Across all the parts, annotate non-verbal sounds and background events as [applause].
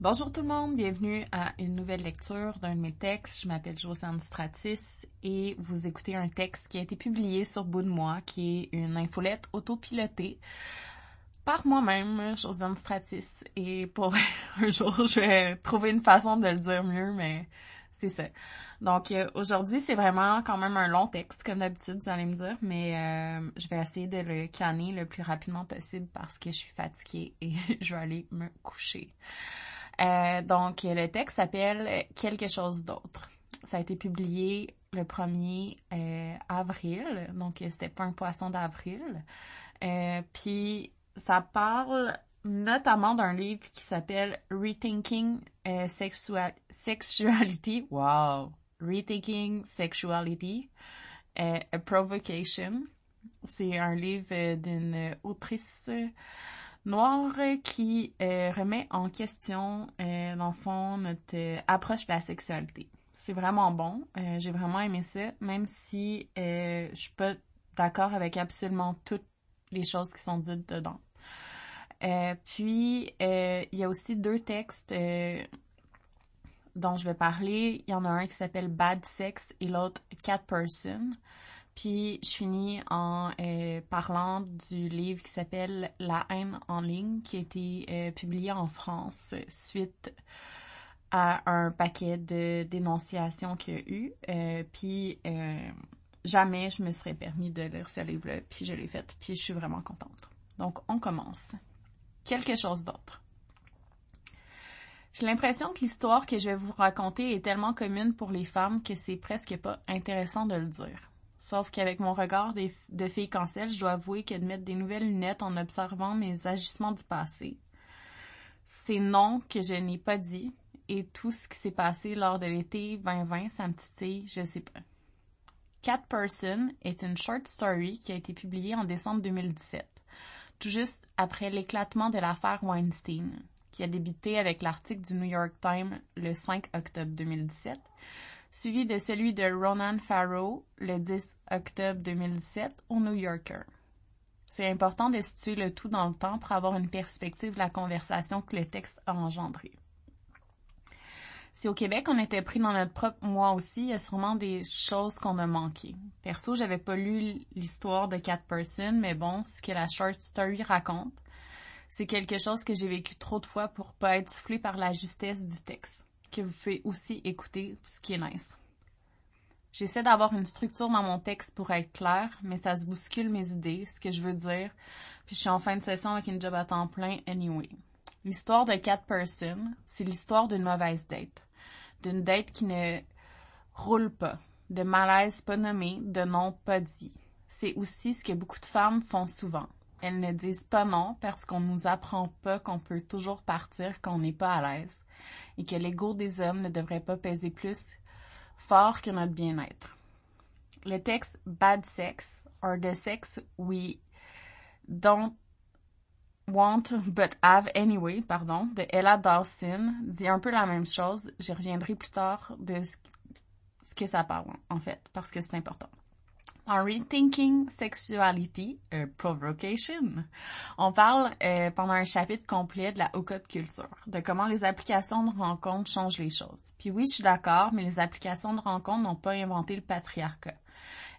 Bonjour tout le monde, bienvenue à une nouvelle lecture d'un de mes textes. Je m'appelle Josiane Stratis et vous écoutez un texte qui a été publié sur Bout de moi, qui est une infolette autopilotée par moi-même, Josiane Stratis. Et pour [laughs] un jour, je vais trouver une façon de le dire mieux, mais c'est ça. Donc euh, aujourd'hui, c'est vraiment quand même un long texte, comme d'habitude, vous allez me dire, mais euh, je vais essayer de le canner le plus rapidement possible parce que je suis fatiguée et [laughs] je vais aller me coucher. Euh, donc, le texte s'appelle Quelque chose d'autre. Ça a été publié le 1er euh, avril, donc c'était pas un poisson d'avril. Euh, puis, ça parle notamment d'un livre qui s'appelle Rethinking Sexuality. Wow! Rethinking Sexuality, A Provocation. C'est un livre d'une autrice Noir qui euh, remet en question, euh, dans le fond, notre euh, approche de la sexualité. C'est vraiment bon. Euh, j'ai vraiment aimé ça, même si je suis pas d'accord avec absolument toutes les choses qui sont dites dedans. puis, il y a aussi deux textes dont je vais parler. Il y en a un qui s'appelle Bad Sex et l'autre Cat Person. Puis je finis en euh, parlant du livre qui s'appelle La haine en ligne, qui a été euh, publié en France suite à un paquet de dénonciations qu'il y a eu. Euh, puis jamais je me serais permis de lire ce livre-là, puis je l'ai fait, puis je suis vraiment contente. Donc on commence. Quelque chose d'autre. J'ai l'impression que l'histoire que je vais vous raconter est tellement commune pour les femmes que c'est presque pas intéressant de le dire. Sauf qu'avec mon regard de fille cancel, je dois avouer que de mettre des nouvelles lunettes en observant mes agissements du passé, c'est non que je n'ai pas dit et tout ce qui s'est passé lors de l'été 2020, ça me titille, je sais pas. Cat Person est une short story qui a été publiée en décembre 2017, tout juste après l'éclatement de l'affaire Weinstein, qui a débuté avec l'article du New York Times le 5 octobre 2017 suivi de celui de Ronan Farrow le 10 octobre 2017 au New Yorker. C'est important de situer le tout dans le temps pour avoir une perspective de la conversation que le texte a engendrée. Si au Québec on était pris dans notre propre moi aussi, il y a sûrement des choses qu'on a manquées. Perso, j'avais pas lu l'histoire de Cat Person, mais bon, ce que la short story raconte, c'est quelque chose que j'ai vécu trop de fois pour pas être soufflé par la justesse du texte que vous pouvez aussi écouter, ce qui est nice. J'essaie d'avoir une structure dans mon texte pour être clair, mais ça se bouscule mes idées, ce que je veux dire, puis je suis en fin de session avec une job à temps plein anyway. L'histoire de Cat Person, c'est l'histoire d'une mauvaise date. D'une date qui ne roule pas, de malaise pas nommé, de non pas dit. C'est aussi ce que beaucoup de femmes font souvent. Elles ne disent pas non parce qu'on nous apprend pas qu'on peut toujours partir quand on n'est pas à l'aise et que l'ego des hommes ne devrait pas peser plus fort que notre bien-être. Le texte Bad Sex, or the sex we don't want but have anyway, pardon, de Ella Dawson, dit un peu la même chose. Je reviendrai plus tard de ce que ça parle, en fait, parce que c'est important. En Rethinking Sexuality, Provocation, on parle euh, pendant un chapitre complet de la hookup culture, de comment les applications de rencontres changent les choses. Puis oui, je suis d'accord, mais les applications de rencontres n'ont pas inventé le patriarcat.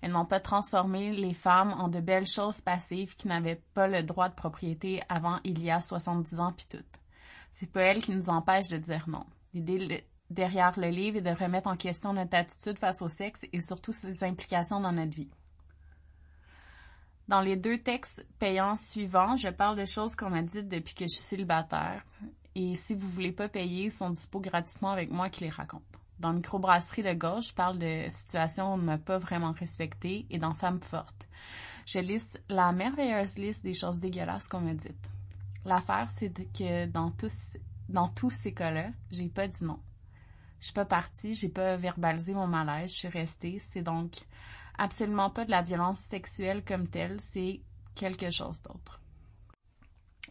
Elles n'ont pas transformé les femmes en de belles choses passives qui n'avaient pas le droit de propriété avant il y a 70 ans puis tout. C'est pas elles qui nous empêchent de dire non. L'idée derrière le livre et de remettre en question notre attitude face au sexe et surtout ses implications dans notre vie. Dans les deux textes payants suivants, je parle de choses qu'on m'a dites depuis que je suis célibataire. Et si vous voulez pas payer, ils sont dispo gratuitement avec moi qui les raconte. Dans Microbrasserie de gauche, je parle de situations où on ne m'a pas vraiment respectée et dans Femmes fortes. Je liste la merveilleuse liste des choses dégueulasses qu'on m'a dites. L'affaire, c'est que dans tous, dans tous ces cas-là, j'ai pas dit non. Je suis pas partie, j'ai pas verbalisé mon malaise, je suis restée. C'est donc absolument pas de la violence sexuelle comme telle, c'est quelque chose d'autre.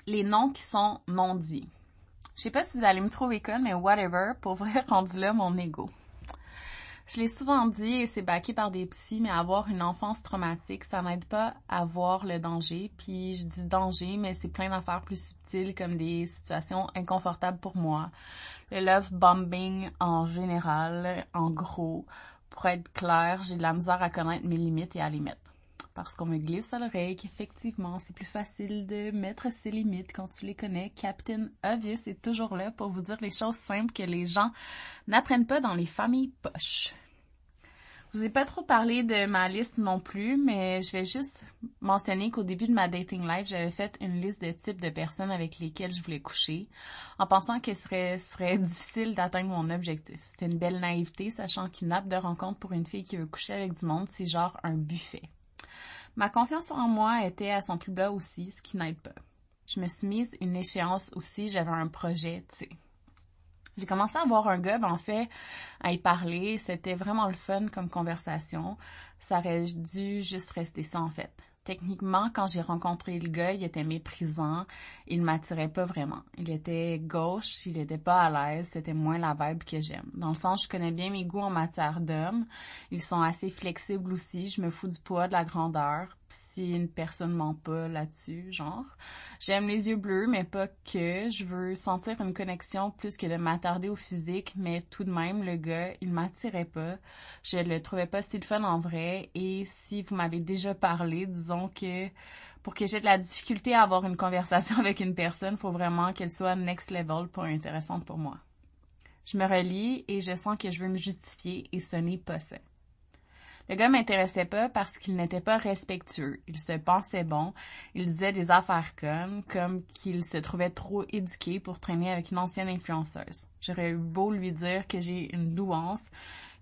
Les noms qui sont non dits. Je sais pas si vous allez me trouver conne, mais whatever, pour vrai, [laughs] rendu là mon ego. Je l'ai souvent dit et c'est baqué par des psys, mais avoir une enfance traumatique, ça n'aide pas à voir le danger. Puis je dis danger, mais c'est plein d'affaires plus subtiles comme des situations inconfortables pour moi. Le love bombing en général, en gros. Pour être clair, j'ai de la misère à connaître mes limites et à les mettre parce qu'on me glisse à l'oreille qu'effectivement, c'est plus facile de mettre ses limites quand tu les connais. Captain Obvious est toujours là pour vous dire les choses simples que les gens n'apprennent pas dans les familles poches. Je vous ai pas trop parlé de ma liste non plus, mais je vais juste mentionner qu'au début de ma dating life, j'avais fait une liste de types de personnes avec lesquelles je voulais coucher, en pensant que ce serait, [laughs] difficile d'atteindre mon objectif. C'était une belle naïveté, sachant qu'une app de rencontre pour une fille qui veut coucher avec du monde, c'est genre un buffet. Ma confiance en moi était à son plus bas aussi, ce qui n'aide pas. Je me suis mise une échéance aussi, j'avais un projet, tu sais. J'ai commencé à voir un gars, ben, en fait, à y parler. C'était vraiment le fun comme conversation. Ça aurait dû juste rester ça, en fait. Techniquement, quand j'ai rencontré le gars, il était méprisant. Il m'attirait pas vraiment. Il était gauche, il était pas à l'aise, c'était moins la vibe que j'aime. Dans le sens, je connais bien mes goûts en matière d'hommes. Ils sont assez flexibles aussi. Je me fous du poids, de la grandeur si une personne ment pas là-dessus, genre. J'aime les yeux bleus, mais pas que. Je veux sentir une connexion plus que de m'attarder au physique, mais tout de même, le gars, il m'attirait pas. Je le trouvais pas si le fun en vrai. Et si vous m'avez déjà parlé, disons que pour que j'ai de la difficulté à avoir une conversation [laughs] avec une personne, faut vraiment qu'elle soit next level pour intéressante pour moi. Je me relis et je sens que je veux me justifier et ce n'est pas ça. Le gars m'intéressait pas parce qu'il n'était pas respectueux. Il se pensait bon. Il disait des affaires comme, comme qu'il se trouvait trop éduqué pour traîner avec une ancienne influenceuse. J'aurais eu beau lui dire que j'ai une louance,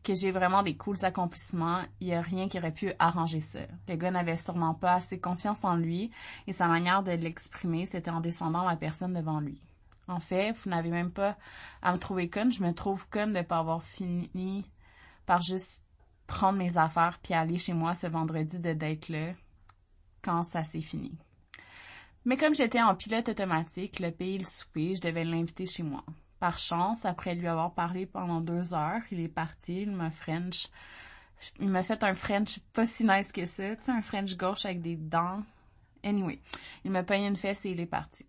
que j'ai vraiment des cools accomplissements, il y a rien qui aurait pu arranger ça. Le gars n'avait sûrement pas assez confiance en lui et sa manière de l'exprimer, c'était en descendant la personne devant lui. En fait, vous n'avez même pas à me trouver conne, je me trouve conne de pas avoir fini par juste prendre mes affaires puis aller chez moi ce vendredi de date là quand ça s'est fini. Mais comme j'étais en pilote automatique, le pays le souper, je devais l'inviter chez moi. Par chance, après lui avoir parlé pendant deux heures, il est parti, il m'a French. Il m'a fait un French pas si nice que ça, tu sais, un French gauche avec des dents. Anyway, il m'a payé une fesse et il est parti.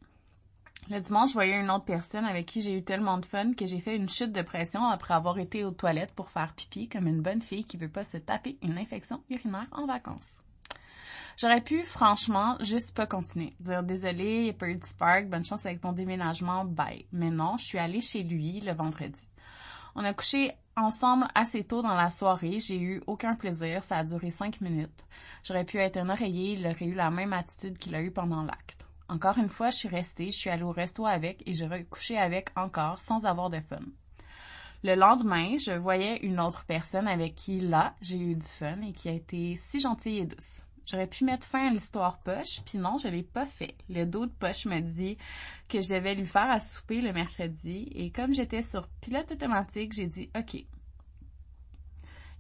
Le dimanche, je voyais une autre personne avec qui j'ai eu tellement de fun que j'ai fait une chute de pression après avoir été aux toilettes pour faire pipi comme une bonne fille qui veut pas se taper une infection urinaire en vacances. J'aurais pu, franchement, juste pas continuer. Dire désolé, il n'y a pas eu de spark, bonne chance avec ton déménagement, bye. Mais non, je suis allée chez lui le vendredi. On a couché ensemble assez tôt dans la soirée, j'ai eu aucun plaisir, ça a duré cinq minutes. J'aurais pu être un oreiller, il aurait eu la même attitude qu'il a eu pendant l'acte. Encore une fois, je suis restée, je suis allée au resto avec et je couché avec encore sans avoir de fun. Le lendemain, je voyais une autre personne avec qui, là, j'ai eu du fun et qui a été si gentille et douce. J'aurais pu mettre fin à l'histoire poche, puis non, je l'ai pas fait. Le dos de poche me dit que je devais lui faire à souper le mercredi, et comme j'étais sur pilote automatique, j'ai dit OK.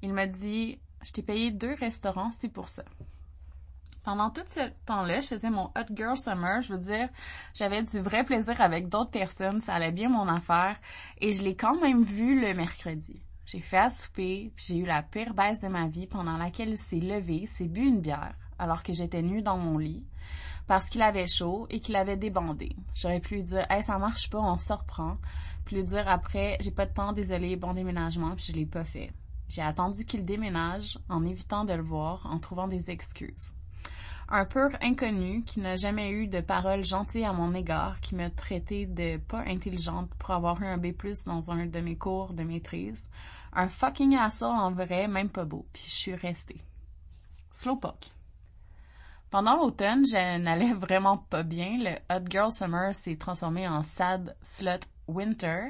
Il m'a dit Je t'ai payé deux restaurants, c'est pour ça. Pendant tout ce temps-là, je faisais mon Hot Girl Summer. Je veux dire, j'avais du vrai plaisir avec d'autres personnes. Ça allait bien mon affaire. Et je l'ai quand même vu le mercredi. J'ai fait à souper, puis j'ai eu la pire baisse de ma vie pendant laquelle il s'est levé, s'est bu une bière, alors que j'étais nue dans mon lit, parce qu'il avait chaud et qu'il avait débandé. J'aurais pu lui dire, hey, ça marche pas, on se reprend. Puis lui dire après, j'ai pas de temps, désolé, bon déménagement, puis je l'ai pas fait. J'ai attendu qu'il déménage en évitant de le voir, en trouvant des excuses un pur inconnu qui n'a jamais eu de paroles gentilles à mon égard, qui m'a traité de pas intelligente pour avoir eu un B+, dans un de mes cours de maîtrise. Un fucking assaut en vrai, même pas beau. Puis je suis restée. Slowpoke. Pendant l'automne, je n'allais vraiment pas bien. Le Hot Girl Summer s'est transformé en Sad Slut Winter.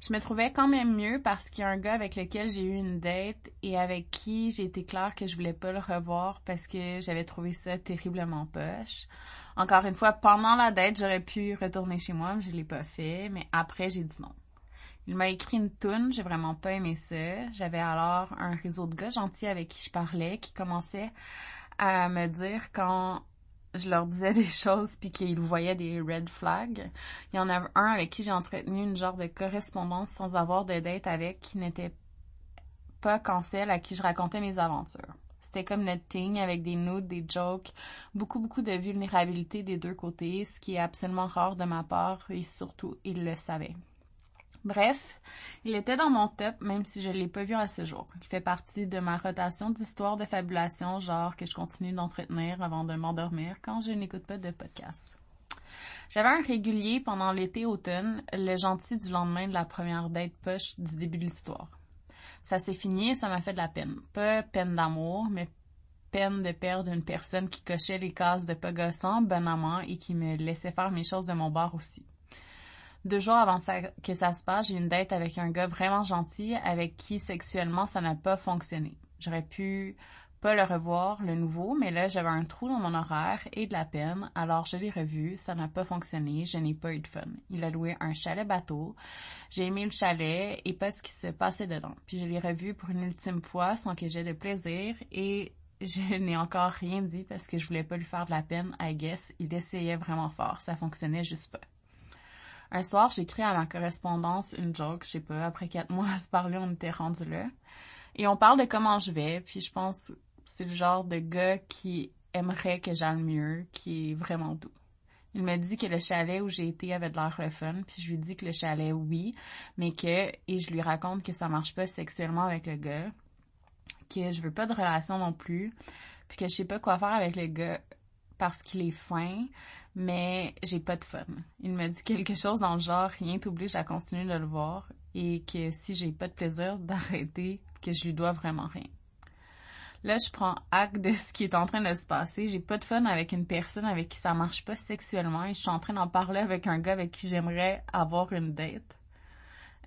Je me trouvais quand même mieux parce qu'il y a un gars avec lequel j'ai eu une date et avec qui j'ai été claire que je voulais pas le revoir parce que j'avais trouvé ça terriblement poche. Encore une fois, pendant la date, j'aurais pu retourner chez moi, mais je l'ai pas fait, mais après, j'ai dit non. Il m'a écrit une toune, j'ai vraiment pas aimé ça. J'avais alors un réseau de gars gentils avec qui je parlais qui commençaient à me dire quand je leur disais [laughs] des choses puis qu'ils voyaient des red flags. Il y en a un avec qui j'ai entretenu une genre de correspondance sans avoir de date avec qui n'était pas cancel à qui je racontais mes aventures. C'était comme notre thing avec des nudes, des jokes, beaucoup beaucoup de vulnérabilité des deux côtés, ce qui est absolument rare de ma part et surtout il le savait. Bref, il était dans mon top, même si je ne l'ai pas vu à ce jour. Il fait partie de ma rotation d'histoires de fabulation, genre que je continue d'entretenir avant de m'endormir quand je n'écoute pas de podcast. J'avais un régulier pendant l'été-automne, le gentil du lendemain de la première date poche du début de l'histoire. Ça s'est fini et ça m'a fait de la peine. Pas peine d'amour, mais peine de perdre une personne qui cochait les cases de pas gossant, bon amant et qui me laissait faire mes choses de mon bar aussi. Deux jours avant que ça se passe, j'ai une date avec un gars vraiment gentil avec qui sexuellement ça n'a pas fonctionné. J'aurais pu pas le revoir, le nouveau, mais là j'avais un trou dans mon horaire et de la peine, alors je l'ai revu, ça n'a pas fonctionné, je n'ai pas eu de fun. Il a loué un chalet bateau, j'ai aimé le chalet et pas ce qui se passait dedans. Puis je l'ai revu pour une ultime fois sans que j'aie de plaisir et je [laughs] n'ai encore rien dit parce que je voulais pas lui faire de la peine, I guess. Il essayait vraiment fort, ça fonctionnait juste pas. Un soir, j'écris à ma correspondance une joke, je sais pas, après quatre mois à se parler, on était rendu là. Et on parle de comment je vais, puis je pense c'est le genre de gars qui aimerait que j'aille mieux, qui est vraiment doux. Il me dit que le chalet où j'ai été avait de l'air le puis je lui dis que le chalet, oui, mais que, et je lui raconte que ça marche pas sexuellement avec le gars, que je veux pas de relation non plus, puis que je sais pas quoi faire avec le gars parce qu'il est fin, mais j'ai pas de fun. Il me dit quelque chose dans le genre, rien t'oblige à continuer de le voir et que si j'ai pas de plaisir d'arrêter, que je lui dois vraiment rien. Là, je prends acte de ce qui est en train de se passer. J'ai pas de fun avec une personne avec qui ça marche pas sexuellement et je suis en train d'en parler avec un gars avec qui j'aimerais avoir une date.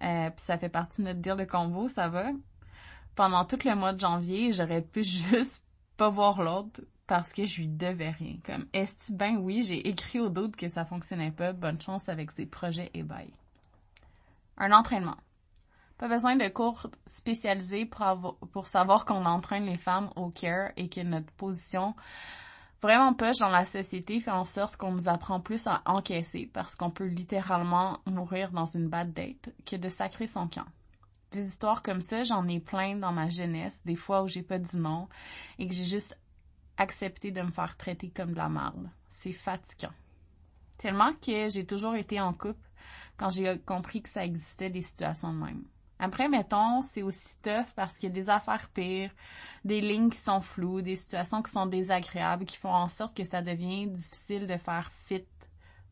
Euh, puis ça fait partie de notre deal de combo, ça va. Pendant tout le mois de janvier, j'aurais pu [laughs] juste pas voir l'autre parce que je lui devais rien. Comme, est-ce ben oui, j'ai écrit au doute que ça fonctionnait pas. Bonne chance avec ses projets et bye. Un entraînement. Pas besoin de cours spécialisés pour, pour savoir qu'on entraîne les femmes au care et que notre position vraiment poche dans la société fait en sorte qu'on nous apprend plus à encaisser parce qu'on peut littéralement mourir dans une bad date que de sacrer son camp. Des histoires comme ça, j'en ai plein dans ma jeunesse, des fois où j'ai pas dit non et que j'ai juste accepter de me faire traiter comme de la merde. C'est fatigant. Tellement que j'ai toujours été en couple quand j'ai compris que ça existait des situations de même. Après, mettons, c'est aussi tough parce qu'il y a des affaires pires, des lignes qui sont floues, des situations qui sont désagréables, qui font en sorte que ça devient difficile de faire fit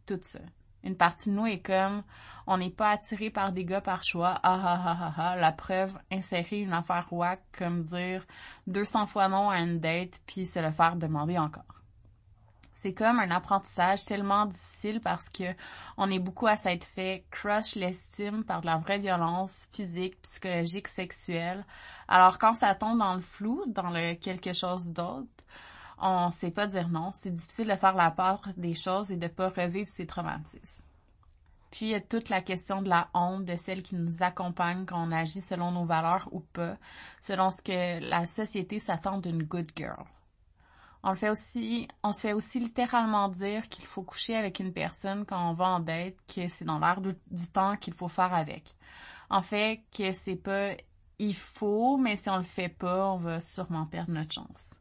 tout ça. Une partie de nous est comme, on n'est pas attiré par des gars par choix, ah ah ah ah ah, la preuve, insérer une affaire whack comme dire 200 fois non à une date puis se le faire demander encore. C'est comme un apprentissage tellement difficile parce que on est beaucoup à s'être fait crush l'estime par de la vraie violence physique, psychologique, sexuelle. Alors quand ça tombe dans le flou, dans le quelque chose d'autre, on sait pas dire non. C'est difficile de faire la part des choses et de pas revivre ces traumatismes. Puis il y a toute la question de la honte, de celle qui nous accompagne quand on agit selon nos valeurs ou pas, selon ce que la société s'attend d'une good girl. On le fait aussi, on se fait aussi littéralement dire qu'il faut coucher avec une personne quand on va en date, que c'est dans l'air du, du temps qu'il faut faire avec. En fait, que c'est pas il faut, mais si on le fait pas, on va sûrement perdre notre chance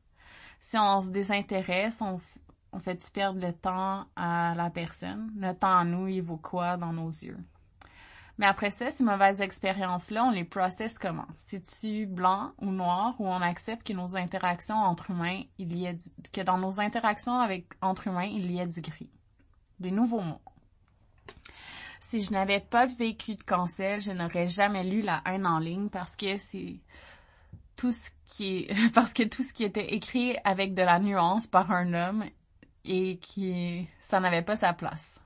si on se désintéresse, on, fait perdre le temps à la personne. Le temps à nous, il vaut quoi dans nos yeux? Mais après ça, ces mauvaises expériences-là, on les processe comment? C'est-tu blanc ou noir ou on accepte que nos interactions entre humains, il y a que dans nos interactions avec, entre humains, il y a du gris? Des nouveaux mots. Si je n'avais pas vécu de cancel, je n'aurais jamais lu la haine en ligne parce que c'est tout ce qui [laughs] parce que tout ce qui était écrit avec de la nuance par un homme et qui, ça n'avait pas sa place.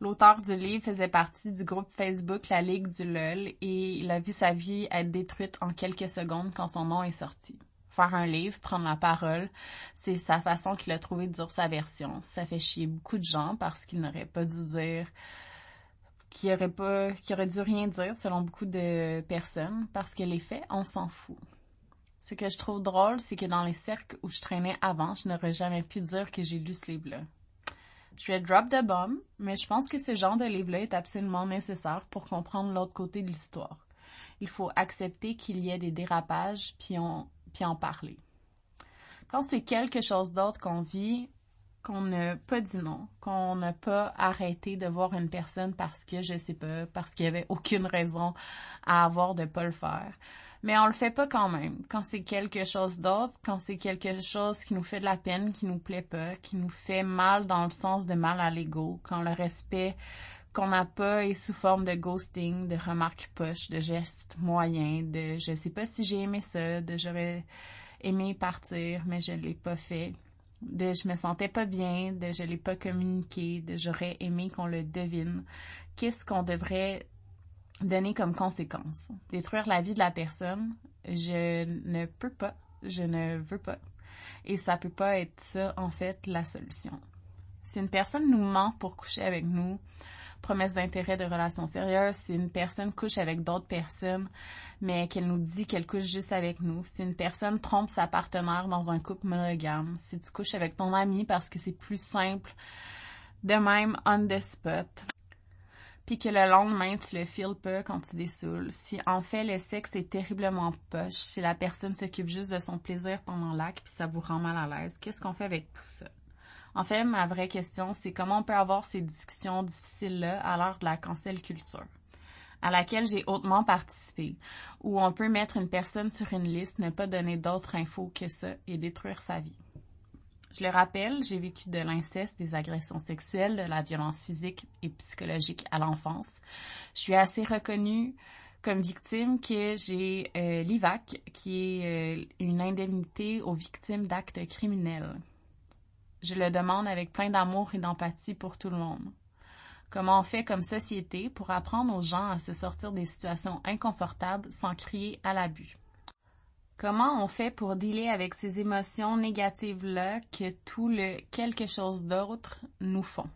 L'auteur du livre faisait partie du groupe Facebook La Ligue du LOL et il a vu sa vie être détruite en quelques secondes quand son nom est sorti. Faire un livre, prendre la parole, c'est sa façon qu'il a trouvé de dire sa version. Ça fait chier beaucoup de gens parce qu'il n'aurait pas dû dire qu'il aurait pas, qu'il aurait dû rien dire selon beaucoup de personnes parce que les faits, on s'en fout. Ce que je trouve drôle, c'est que dans les cercles où je traînais avant, je n'aurais jamais pu dire que j'ai lu ce livre-là. Je vais drop the bomb, mais je pense que ce genre de livre-là est absolument nécessaire pour comprendre l'autre côté de l'histoire. Il faut accepter qu'il y ait des dérapages, puis, puis en parler. Quand c'est quelque chose d'autre qu'on vit, qu'on n'a pas dit non, qu'on n'a pas arrêté de voir une personne parce que, je sais pas, parce qu'il y avait aucune raison à avoir de pas le faire. Mais on le fait pas quand même. Quand c'est quelque chose d'autre, quand c'est quelque chose qui nous fait de la peine, qui nous plaît pas, qui nous fait mal dans le sens de mal à l'ego, quand le respect qu'on n'a pas est sous forme de ghosting, de remarques poches, de gestes moyens, de je sais pas si j'ai aimé ça, de j'aurais aimé partir, mais je l'ai pas fait de je me sentais pas bien, de je l'ai pas communiqué, de j'aurais aimé qu'on le devine. Qu'est-ce qu'on devrait donner comme conséquence? Détruire la vie de la personne, je ne peux pas, je ne veux pas. Et ça peut pas être ça, en fait, la solution. Si une personne nous ment pour coucher avec nous, promesse d'intérêt de relations sérieuses, si une personne couche avec d'autres personnes, mais qu'elle nous dit qu'elle couche juste avec nous, si une personne trompe sa partenaire dans un couple monogame, si tu couches avec ton ami parce que c'est plus simple, de même on the spot, puis que le lendemain tu le files pas quand tu dessoules, si en fait le sexe est terriblement poche, si la personne s'occupe juste de son plaisir pendant l'acte puis ça vous rend mal à l'aise, qu'est-ce qu'on fait avec tout ça? En fait, ma vraie question, c'est comment on peut avoir ces discussions difficiles-là à l'heure de la cancel culture à laquelle j'ai hautement participé, où on peut mettre une personne sur une liste, ne pas donner d'autres infos que ça et détruire sa vie. Je le rappelle, j'ai vécu de l'inceste, des agressions sexuelles, de la violence physique et psychologique à l'enfance. Je suis assez reconnue comme victime que j'ai euh, l'IVAC, qui est euh, une indemnité aux victimes d'actes criminels. Je le demande avec plein d'amour et d'empathie pour tout le monde. Comment on fait comme société pour apprendre aux gens à se sortir des situations inconfortables sans crier à l'abus? Comment on fait pour dealer avec ces émotions négatives-là que tout le quelque chose d'autre nous font?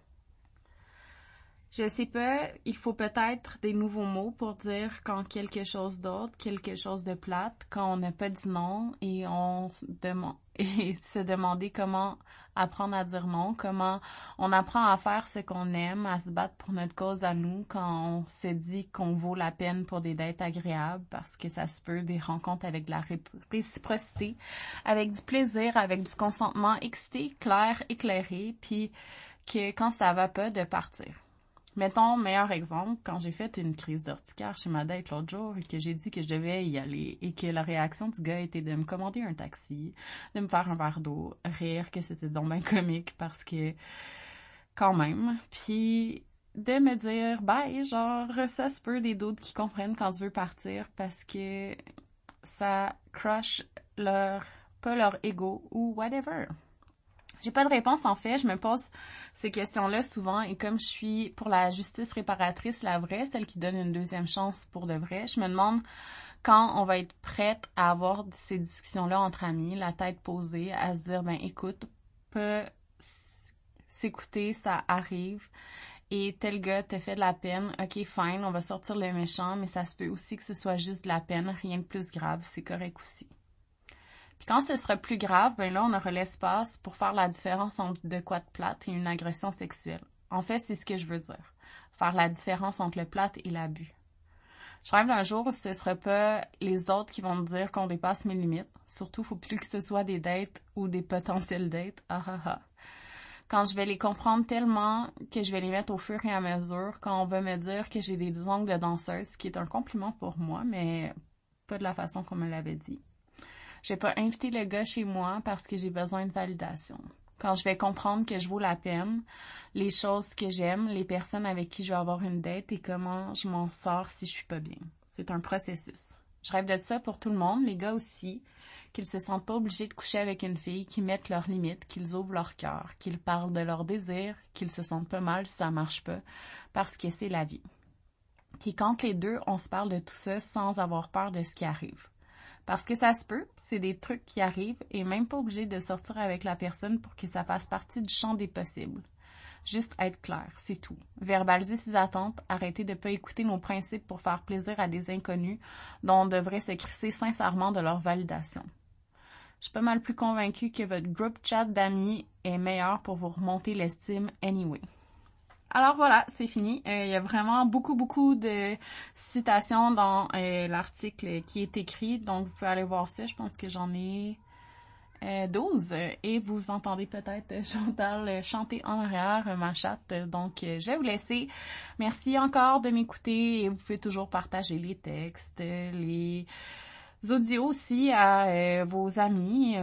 Je sais pas, il faut peut-être des nouveaux mots pour dire quand quelque chose d'autre, quelque chose de plate, quand on n'a pas dit non et on se demande [laughs] et se demander comment apprendre à dire non, comment on apprend à faire ce qu'on aime, à se battre pour notre cause à nous quand on se dit qu'on vaut la peine pour des dettes agréables parce que ça se peut des rencontres avec de la réciprocité, avec du plaisir, avec du consentement excité, clair, éclairé, puis que quand ça va pas de partir. Mettons, meilleur exemple, quand j'ai fait une crise d'urticaire chez ma date l'autre jour et que j'ai dit que je devais y aller et que la réaction du gars était de me commander un taxi, de me faire un verre d'eau, rire que c'était donc bien comique parce que, quand même, puis de me dire, ben, genre, ça se peut des doutes qui comprennent quand tu veux partir parce que ça crush leur, pas leur ego ou whatever. J'ai pas de réponse en fait, je me pose ces questions-là souvent. Et comme je suis pour la justice réparatrice, la vraie, celle qui donne une deuxième chance pour de vrai, je me demande quand on va être prête à avoir ces discussions-là entre amis, la tête posée, à se dire ben écoute, peut s'écouter, ça arrive. Et tel gars te fait de la peine, ok fine, on va sortir le méchant, mais ça se peut aussi que ce soit juste de la peine, rien de plus grave, c'est correct aussi. Quand ce sera plus grave, ben là, on aura l'espace pour faire la différence entre de quoi de plate et une agression sexuelle. En fait, c'est ce que je veux dire. Faire la différence entre le plate et l'abus. Je rêve d'un jour où ce sera pas les autres qui vont me dire qu'on dépasse mes limites. Surtout, faut plus que ce soit des dates ou des potentiels dates. Ah ah ah. Quand je vais les comprendre tellement que je vais les mettre au fur et à mesure, quand on va me dire que j'ai des ongles de danseuse, ce qui est un compliment pour moi, mais pas de la façon qu'on me l'avait dit. Je vais pas inviter le gars chez moi parce que j'ai besoin de validation. Quand je vais comprendre que je vaux la peine, les choses que j'aime, les personnes avec qui je vais avoir une dette et comment je m'en sors si je suis pas bien. C'est un processus. Je rêve de ça pour tout le monde, les gars aussi, qu'ils se sentent pas obligés de coucher avec une fille, qu'ils mettent leurs limites, qu'ils ouvrent leur cœur, qu'ils parlent de leurs désirs, qu'ils se sentent pas mal si ça marche pas, parce que c'est la vie. Qui quand les deux, on se parle de tout ça sans avoir peur de ce qui arrive. Parce que ça se peut, c'est des trucs qui arrivent et même pas obligé de sortir avec la personne pour que ça fasse partie du champ des possibles. Juste être clair, c'est tout. Verbaliser ses attentes, arrêter de pas écouter nos principes pour faire plaisir à des inconnus dont on devrait se crisser sincèrement de leur validation. Je suis pas mal plus convaincue que votre groupe chat d'amis est meilleur pour vous remonter l'estime anyway. Alors voilà, c'est fini. Euh, il y a vraiment beaucoup, beaucoup de citations dans euh, l'article qui est écrit, donc vous pouvez aller voir ça. Je pense que j'en ai 12 euh, et vous entendez peut-être Chantal chanter en arrière ma chatte. Donc je vais vous laisser. Merci encore de m'écouter et vous pouvez toujours partager les textes, les audios aussi à vos amis.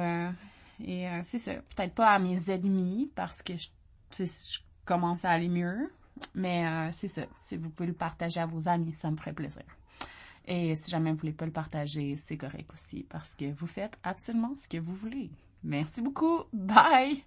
et c'est ça, peut-être pas à mes ennemis parce que je, je commence à aller mieux. Mais euh, c'est ça. Si vous pouvez le partager à vos amis, ça me ferait plaisir. Et si jamais vous voulez pas le partager, c'est correct aussi parce que vous faites absolument ce que vous voulez. Merci beaucoup. Bye!